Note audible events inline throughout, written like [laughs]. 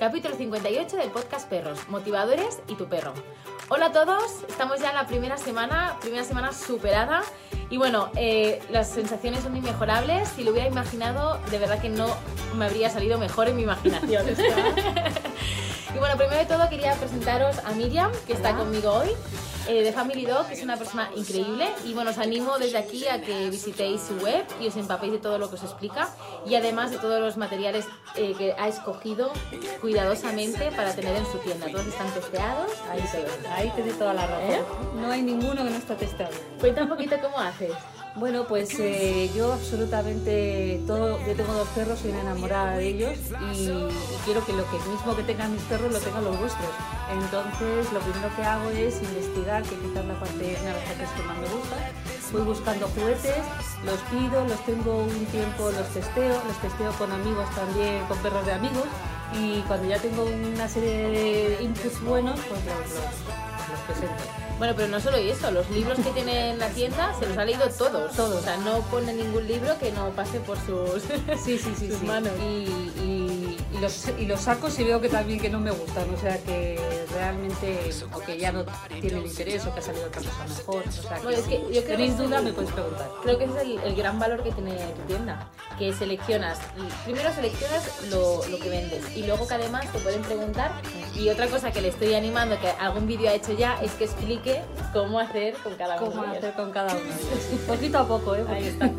capítulo 58 del podcast Perros, Motivadores y tu perro. Hola a todos, estamos ya en la primera semana, primera semana superada y bueno, eh, las sensaciones son inmejorables. Si lo hubiera imaginado, de verdad que no me habría salido mejor en mi imaginación. [laughs] [laughs] y bueno, primero de todo quería presentaros a Miriam, que está conmigo hoy. Eh, de Family Dog, que es una persona increíble. Y bueno, os animo desde aquí a que visitéis su web y os empapéis de todo lo que os explica y además de todos los materiales eh, que ha escogido cuidadosamente para tener en su tienda. Todos están testeados. Ahí, te, ahí te toda la razón. ¿Eh? No hay ninguno que no está testado. Cuenta un poquito cómo haces. Bueno, pues eh, yo absolutamente todo, yo tengo dos perros, soy una enamorada de ellos y, quiero que lo que mismo que tengan mis perros lo tengan los vuestros. Entonces lo primero que hago es investigar, que quizás la parte, de las partes que más me gusta. Voy buscando juguetes, los pido, los tengo un tiempo, los testeo, los testeo con amigos también, con perros de amigos y cuando ya tengo una serie de inputs buenos, pues los Bueno, pero no solo eso, los libros que tiene en la tienda se los ha leído todos. Todos. O sea, no pone ningún libro que no pase por sus, sí, sí, sí, [laughs] manos. Y, los, y los saco si veo que también que no me gustan. O sea, que realmente, o que ya no tienen interés o que ha salido otra cosa mejor. O sea, bueno, es que yo creo tenéis duda, me puedes preguntar. Creo que ese es el, el, gran valor que tiene tu tienda. Que seleccionas, primero seleccionas lo, lo que vendes y luego que además te pueden preguntar. Y otra cosa que le estoy animando, que algún vídeo ha hecho ya, es que explique cómo hacer con cada uno. Cómo hacer con cada uno. [laughs] Poquito a poco, ¿eh? Ahí está.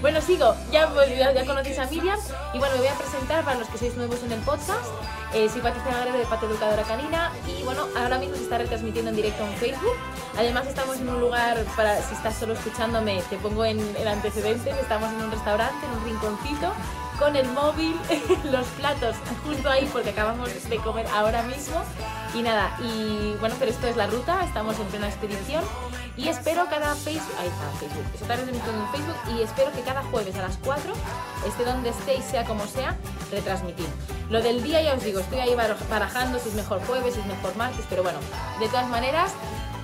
bueno, sigo. Ya, ya, conocéis a Miriam. Y bueno, me voy a presentar para los que sois nuevos en el podcast. Eh, soy Patricia Agrede de Pata Educadora Canina. Y bueno, ahora mismo se está retransmitiendo en directo en Facebook. Además, estamos en un lugar para, si estás solo escuchándome, te pongo en el antecedente. Estamos en un restaurante, en un rinconcito con el móvil, [laughs] los platos justo ahí porque acabamos de comer ahora mismo. Y nada, y bueno, pero esto es la ruta, estamos en plena expedición y espero cada Facebook, ahí está Facebook, está en Facebook y espero que cada jueves a las 4, esté donde estéis, sea como sea, retransmitir. Lo del día ya os digo, estoy ahí barajando si es mejor jueves, si es mejor martes, pero bueno, de todas maneras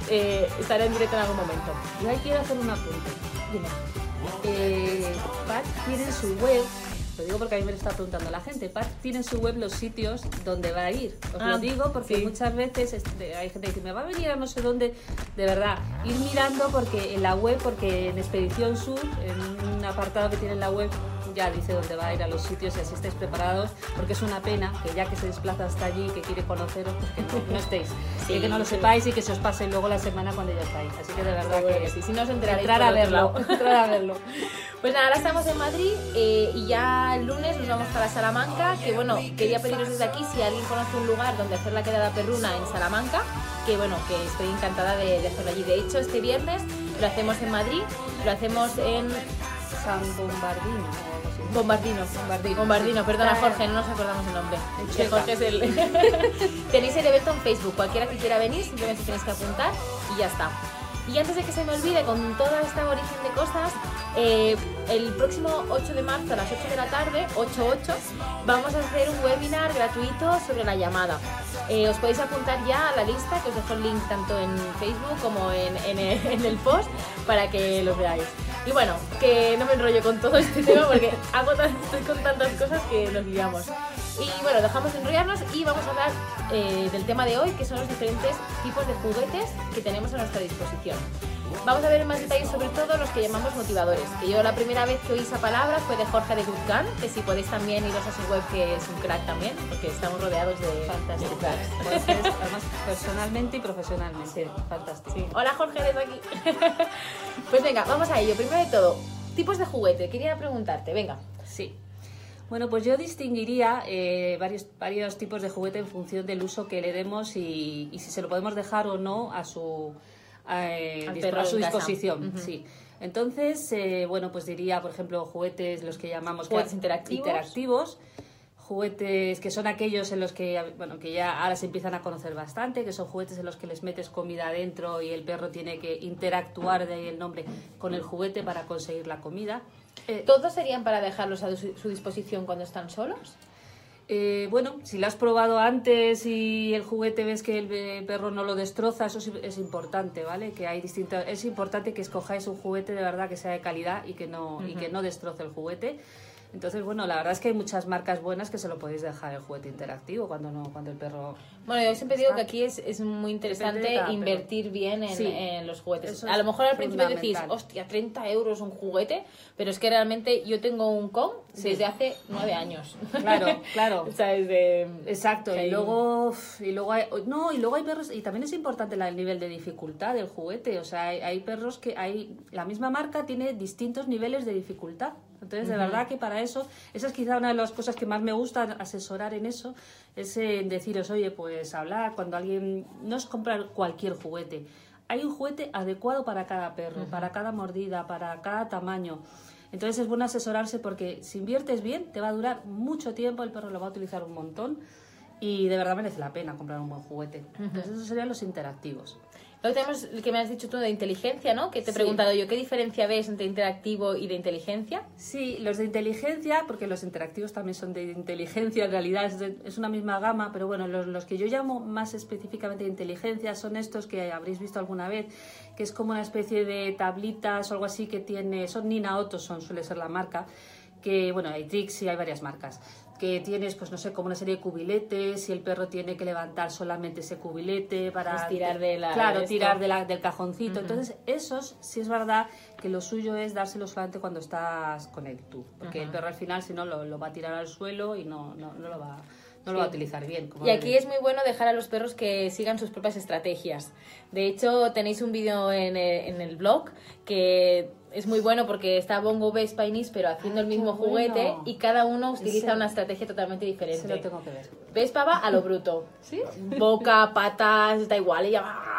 eh, estaré en directo en algún momento. Y ahí quiero hacer una pregunta. Dime. Eh, Pat tiene su web lo digo porque a mí me lo está preguntando la gente. Pat tiene en su web los sitios donde va a ir. Os lo ah, digo porque muchas veces este, hay gente que dice, me va a venir a no sé dónde. De verdad, ir mirando porque en la web, porque en Expedición Sur, en un apartado que tiene en la web, ya dice dónde va a ir a los sitios y así estáis preparados, porque es una pena que ya que se desplaza hasta allí, que quiere conoceros, pues que no, estéis. [laughs] y que no lo sepáis y que se os pase luego la semana cuando ya estáis. Así que de verdad que, sí, si no os enteraréis, entrar a verlo. [laughs] entrar a verlo. Pues nada, ahora estamos en Madrid eh, y ya el lunes nos vamos para Salamanca, que bueno, quería pediros desde aquí si alguien conoce un lugar donde hacer la quedada perruna en Salamanca, que bueno, que estoy encantada de, de hacerlo allí. De hecho, este viernes lo hacemos en Madrid, lo hacemos en San Bombardino. Bombardino. Bombardino. Bombardino, perdona Jorge, no nos acordamos el nombre. Jorge es el... [laughs] tenéis el evento en Facebook, cualquiera que quiera venir, simplemente tenéis que apuntar y ya está. Y antes de que se me olvide, con toda esta origen de cosas, eh, el próximo 8 de marzo a las 8 de la tarde, 8-8, vamos a hacer un webinar gratuito sobre la llamada. Eh, os podéis apuntar ya a la lista, que os dejo el link tanto en Facebook como en, en el [laughs] post para que los veáis. Y bueno, que no me enrollo con todo este tema porque hago estoy con tantas cosas que nos liamos. Y bueno, dejamos de enrollarnos y vamos a hablar eh, del tema de hoy, que son los diferentes tipos de juguetes que tenemos a nuestra disposición. Vamos a ver más detalles sobre todo los que llamamos motivadores, que yo la primera vez que oí esa palabra fue de Jorge de Guzgán, que si podéis también iros a su web, que es un crack también, porque estamos rodeados de fantásticos cracks. además, personalmente y profesionalmente, fantástico. Hola Jorge, desde aquí. [laughs] pues venga, vamos a ello. Primero de todo, tipos de juguete. Quería preguntarte, venga. Sí. Bueno, pues yo distinguiría eh, varios, varios tipos de juguete en función del uso que le demos y si se lo podemos dejar o no a su eh, a su disposición. Sí. Entonces, eh, bueno, pues diría, por ejemplo, juguetes, los que llamamos juguetes interactivos. interactivos. juguetes que son aquellos en los que, bueno, que ya ahora se empiezan a conocer bastante, que son juguetes en los que les metes comida adentro y el perro tiene que interactuar, de ahí el nombre, con el juguete para conseguir la comida. Eh, ¿Todos serían para dejarlos a su disposición cuando están solos? Eh, bueno, si lo has probado antes y el juguete ves que el perro no lo destroza, eso es, importante, ¿vale? Que hay distintos, es importante que escojáis un juguete de verdad que sea de calidad y que no, y que no destroce el juguete. Entonces, bueno, la verdad es que hay muchas marcas buenas que se lo podéis dejar el juguete interactivo cuando no cuando el perro... Bueno, yo siempre digo que aquí es, es muy interesante invertir bien en, los juguetes. A lo mejor al principio decís, hostia, 30 euros un juguete, pero es que realmente yo tengo un con desde hace nueve años. Claro, [laughs] claro. o sea, desde... Exacto, y luego, y luego hay, no, y luego hay perros, y también es importante el nivel de dificultad del juguete, o sea, hay, hay perros que hay, la misma marca tiene distintos niveles de dificultad. Entonces, de verdad que para eso, esa es quizá una de las cosas que más me gusta asesorar en eso, es en deciros, oye, pues hablar cuando alguien, no es comprar cualquier juguete, hay un juguete adecuado para cada perro, para cada mordida, para cada tamaño. Entonces es bueno asesorarse porque si inviertes bien, te va a durar mucho tiempo, el perro lo va a utilizar un montón y de verdad merece la pena comprar un buen juguete. Entonces esos serían los interactivos. Luego tenemos el que me has dicho tú de inteligencia, ¿no? Que te he preguntado yo, ¿qué diferencia ves entre interactivo y de inteligencia? Sí, los de inteligencia, porque los interactivos también son de inteligencia, en realidad es, una misma gama, pero bueno, los, los, que yo llamo más específicamente de inteligencia son estos que habréis visto alguna vez, que es como una especie de tablitas o algo así que tiene, son Nina Ottoson, suele ser la marca, que bueno, hay y hay varias marcas que tienes, pues no sé, como una serie de cubiletes y el perro tiene que levantar solamente ese cubilete para... Pues tirar de la... Claro, tirar de la, del cajoncito. Entonces, esos sí es verdad que lo suyo es dárselo solamente cuando estás con él tú. Porque el perro al final, si no, lo, lo, va a tirar al suelo y no, no, no lo va no lo va a utilizar bien. y aquí es muy bueno dejar a los perros que sigan sus propias estrategias. De hecho, tenéis un vídeo en, en el blog que es muy bueno porque está Bongo Base Painis, pero haciendo el mismo juguete y cada uno utiliza una estrategia totalmente diferente. Lo tengo que ver. Vespa va a lo bruto. ¿Sí? Boca, patas, da igual, ella va.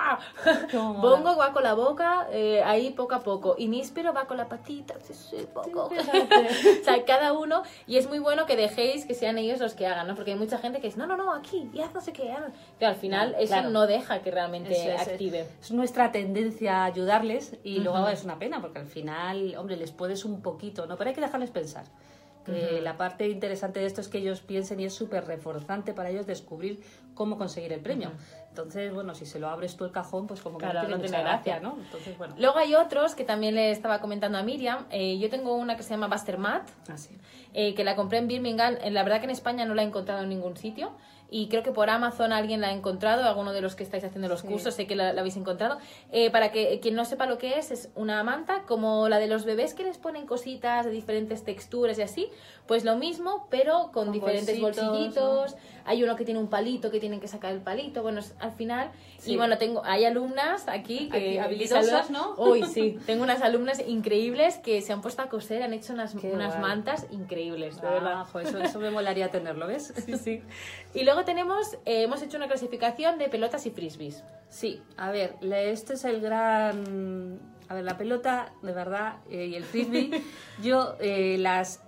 Bongo va con la boca, eh, ahí poco a poco. Y Níspero va con la patita, sí, [laughs] poco. o sea, cada uno. Y es muy bueno que dejéis que sean ellos los que hagan, ¿no? Porque hay mucha gente que dice, no, no, no, aquí, ya no sé qué. Pero al final eso no deja que realmente active. Es, nuestra tendencia a ayudarles y luego es una pena porque al final, hombre, les puedes un poquito, ¿no? Pero hay que dejarles pensar. La parte interesante de esto es que ellos piensen y es súper reforzante para ellos descubrir cómo conseguir el premio. Entonces, bueno, si se lo abres tú el cajón, pues como que no tiene, mucha gracia, ¿no? Entonces, bueno. Luego hay otros que también le estaba comentando a Miriam. Eh, yo tengo una que se llama Buster Mat, ah, sí. eh, que la compré en Birmingham. Eh, la verdad que en España no la he encontrado en ningún sitio y creo que por Amazon alguien la ha encontrado, alguno de los que estáis haciendo los cursos, sé que la, habéis encontrado. Eh, para que quien no sepa lo que es, es una manta como la de los bebés que les ponen cositas de diferentes texturas y así, pues lo mismo, pero con, diferentes bolsillitos. Hay uno que tiene un palito que tienen que sacar el palito. Bueno, al final. Y bueno, tengo hay alumnas aquí que habilidosas, ¿no? [laughs] Uy, sí. Tengo unas alumnas increíbles que se han puesto a coser, han hecho unas, unas mantas increíbles, de ah, verdad. eso, eso me molaría tenerlo, ¿ves? [laughs] Sí, sí. Y luego tenemos, eh, hemos hecho una clasificación de pelotas y frisbees. Sí, a ver, este es el gran... A ver, la pelota, de verdad, eh, y el frisbee, [laughs] yo eh, las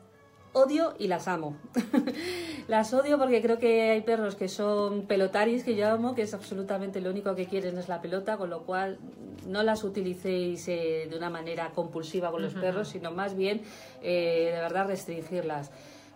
odio y las amo. [laughs] las odio porque creo que hay perros que son pelotaris, que yo amo, que es absolutamente lo único que quieren es la pelota, con lo cual no las utilicéis de una manera compulsiva con los perros, sino más bien de verdad restringirlas.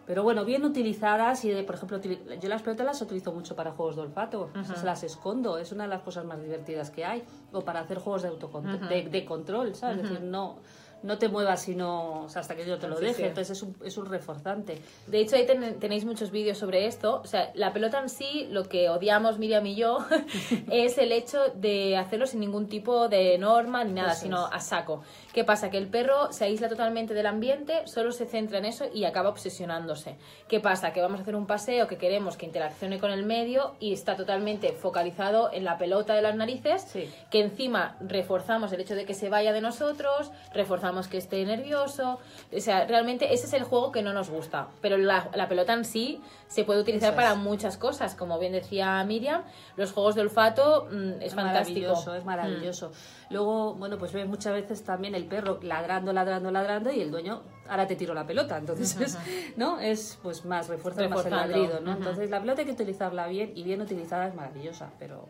Pero bueno, bien utilizadas y, por ejemplo, yo las pelotas las utilizo mucho para juegos de olfato, se las escondo, es una de las cosas más divertidas que hay, o para hacer juegos de, autocontrol, de, control, ¿sabes? Es decir, no no te muevas sino hasta que yo te lo deje. Entonces es un, es un reforzante. De hecho, ahí tenéis muchos vídeos sobre esto. O sea, la pelota en sí, lo que odiamos Miriam y yo, [laughs] es el hecho de hacerlo sin ningún tipo de norma ni nada, sino a saco. ¿Qué pasa? Que el perro se aísla totalmente del ambiente, solo se centra en eso y acaba obsesionándose. ¿Qué pasa? Que vamos a hacer un paseo que queremos que interaccione con el medio y está totalmente focalizado en la pelota de las narices, que encima reforzamos el hecho de que se vaya de nosotros, reforzamos que esté nervioso. O sea, realmente ese es el juego que no nos gusta. Pero la, pelota en sí se puede utilizar para muchas cosas. Como bien decía Miriam, los juegos de olfato mm, es, fantástico. Maravilloso, es maravilloso. Luego, bueno, pues ve muchas veces también el perro ladrando, ladrando, ladrando y el dueño, ahora te tiro la pelota. Entonces, es, [laughs] ¿no? Es pues más refuerzo, más el ladrido, ¿no? Entonces, la pelota hay que utilizarla bien y bien utilizada es maravillosa, pero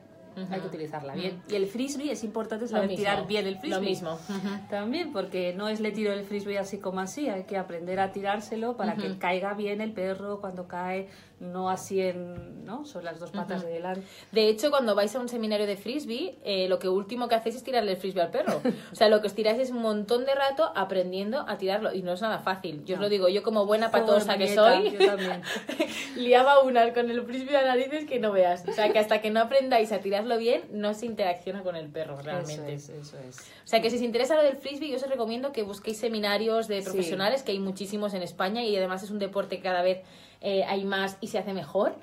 hay que utilizarla bien. Y el frisbee es importante saber tirar bien el frisbee. Lo mismo. [laughs] También, porque no es le tiro el frisbee así como así, hay que aprender a tirárselo para que caiga bien el perro cuando cae, no así en, ¿no? Son las dos patas de delante. De hecho, cuando vais a un seminario de frisbee, eh, lo que último que hacéis es tirarle el frisbee al perro. [laughs] o sea, lo que os tiráis es un montón de rato aprendiendo a tirarlo y no es nada fácil. Yo os lo digo, yo como buena patosa que soy, yo también. [laughs] liaba una con el frisbee a narices que no veas. O sea, que hasta que no aprendáis a tirarlo bien, no se interacciona con el perro realmente. Eso es, eso es. O sea, que si os interesa lo del frisbee, yo os recomiendo que busquéis seminarios de profesionales, que hay muchísimos en España y además es un deporte que cada vez eh, hay más y se hace mejor.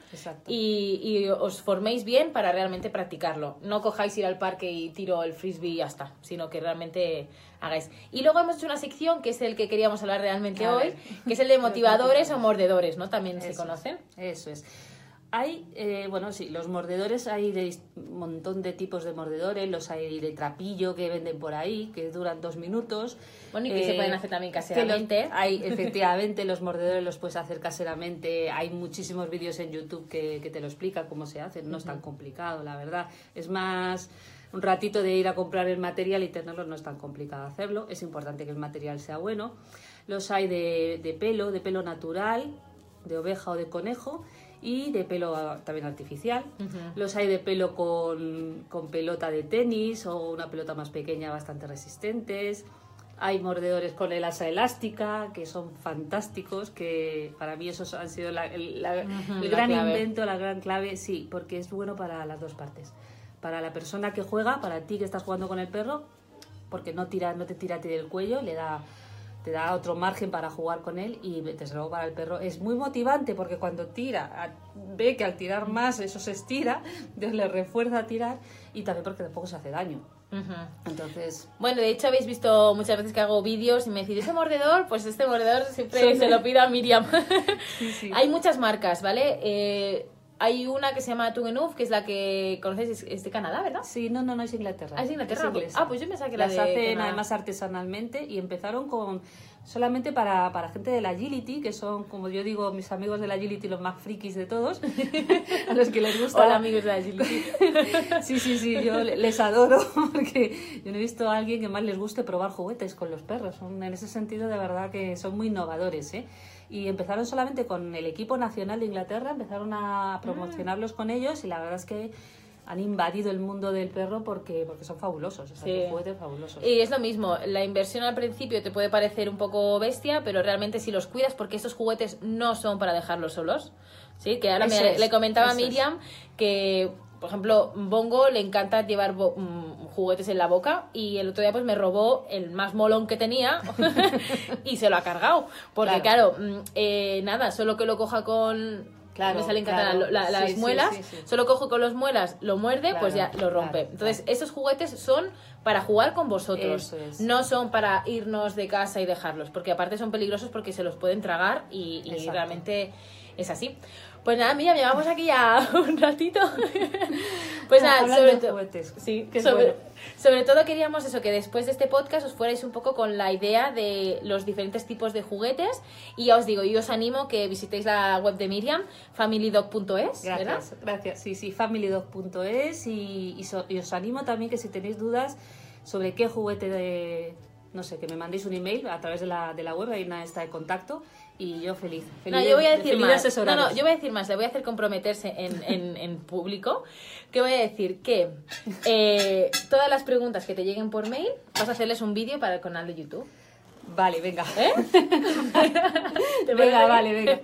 Y, y, os forméis bien para realmente practicarlo. No cojáis ir al parque y tiro el frisbee y ya está, sino que realmente hagáis. Y luego hemos hecho una sección que es el que queríamos hablar realmente hoy, que es el de [laughs] motivadores o mordedores, ¿no? También se conocen. Eso es. Hay, eh, bueno, sí, los mordedores hay de un montón de tipos de mordedores, los hay de trapillo que venden por ahí, que duran dos minutos. Bueno, y que se pueden hacer también caseramente. hay, [laughs] efectivamente, los mordedores los puedes hacer caseramente. Hay muchísimos vídeos en YouTube que, que te lo explican cómo se hacen. No es tan complicado, la verdad. Es más un ratito de ir a comprar el material y tenerlo, no es tan complicado hacerlo. Es importante que el material sea bueno. Los hay de, de pelo, de pelo natural, de oveja o de conejo y de pelo también artificial. Los hay de pelo con, con, pelota de tenis o una pelota más pequeña bastante resistentes. Hay mordedores con el asa elástica que son fantásticos, que para mí esos han sido el, gran invento, la gran clave, sí, porque es bueno para las dos partes. Para la persona que juega, para ti que estás jugando con el perro, porque no, tira, no te tira a ti del cuello, le da te da otro margen para jugar con él y desde luego para el perro es muy motivante porque cuando tira, ve que al tirar más eso se estira, [laughs] entonces le refuerza a tirar y también porque tampoco se hace daño. Entonces. Bueno, de hecho habéis visto muchas veces que hago vídeos y me decís, ese mordedor, pues este mordedor siempre se lo pido a Miriam. [laughs] Hay muchas marcas, ¿vale? Eh, hay una que se llama Tugenuf, que es la que conocéis, es, de Canadá, ¿verdad? Sí, no, no, no es Inglaterra. Ah, es Inglaterra. ah, pues yo pensaba que Las hacen además artesanalmente y empezaron con solamente para, para gente de la agility, que son, como yo digo, mis amigos de la agility los más frikis de todos, [laughs] a los que les gusta. Hola amigos de la agility. [laughs] sí, sí, sí, yo les adoro [laughs] porque yo no he visto a alguien que más les guste probar juguetes con los perros. Son, en ese sentido, de verdad que son muy innovadores, ¿eh? y empezaron solamente con el equipo nacional de Inglaterra, empezaron a promocionarlos con ellos y la verdad es que han invadido el mundo del perro porque, porque son fabulosos, o sea, juguetes fabulosos. Y es lo mismo, la inversión al principio te puede parecer un poco bestia, pero realmente si los cuidas, porque estos juguetes no son para dejarlos solos, ¿sí? Que ahora me, le comentaba a Miriam que por ejemplo, Bongo le encanta llevar mm, juguetes en la boca y el otro día pues me robó el más molón que tenía [laughs] y se lo ha cargado. Porque claro, mm, eh, nada, solo que lo coja con... Claro, me salen las muelas, solo cojo con las muelas, lo muerde, pues ya lo rompe. Entonces, esos juguetes son para jugar con vosotros, no son para irnos de casa y dejarlos, porque aparte son peligrosos porque se los pueden tragar y, y realmente es así. Pues nada, mira, llevamos aquí ya [laughs] un ratito. [laughs] pues nada, sobre, sí, sobre, sobre, todo queríamos eso, que después de este podcast os fuerais un poco con la idea de los diferentes tipos de juguetes. Y ya os digo, yo os animo que visitéis la web de Miriam, familydog.es. Gracias, gracias. Sí, sí, familydog.es. Y, y, os animo también que si tenéis dudas sobre qué juguete de no sé, que me mandéis un email a través de la, de la web, ahí está de contacto y yo feliz. no, yo voy a decir más. No, no, yo voy a decir más. Le voy a hacer comprometerse en, en, [laughs] en público. Que voy a decir que eh, todas las preguntas que te lleguen por mail, vas a hacerles un vídeo para el canal de YouTube. Vale, venga. ¿Eh? [laughs] venga, vale, venga.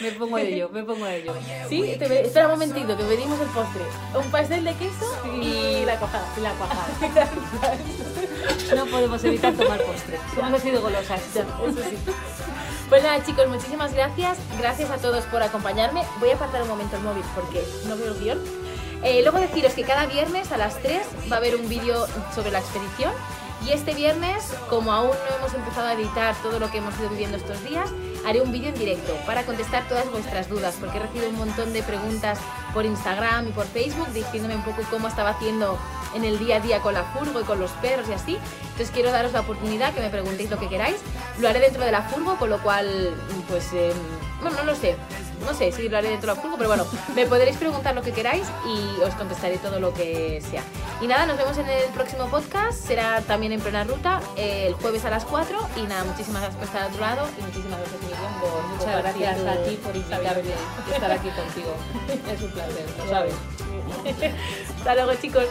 Me pongo de ello, me pongo de ello. Sí, espera un momentito, que pedimos el postre. Un pastel de queso y la cuajada. La cuajada. [laughs] no podemos evitar tomar postre. Hemos sido golosas. eso sí. Pues nada, chicos, muchísimas gracias. Gracias a todos por acompañarme. Voy a apartar un momento el móvil porque no veo el guion. Eh, luego deciros que cada viernes a las 3 va a haber un vídeo sobre la expedición. Y este viernes, como aún no hemos empezado a editar todo lo que hemos ido viviendo estos días, haré un vídeo en directo para contestar todas vuestras dudas, porque he recibido un montón de preguntas por Instagram y por Facebook diciéndome un poco cómo estaba haciendo en el día a día con la furgo y con los perros y así. Entonces quiero daros la oportunidad que me preguntéis lo que queráis. Lo haré dentro de la furgo, con lo cual, pues, em, bueno, no lo sé. no sé si lo haré dentro del juego, pero bueno, me podréis preguntar lo que queráis y os contestaré todo lo que sea. Y nada, nos vemos en el próximo podcast, será también en plena ruta, el jueves a las 4 y nada, muchísimas gracias por estar al otro lado y muchísimas gracias Miriam por Muchas gracias a ti por invitarme y estar aquí contigo. Es un placer, lo sabes. Hasta luego chicos.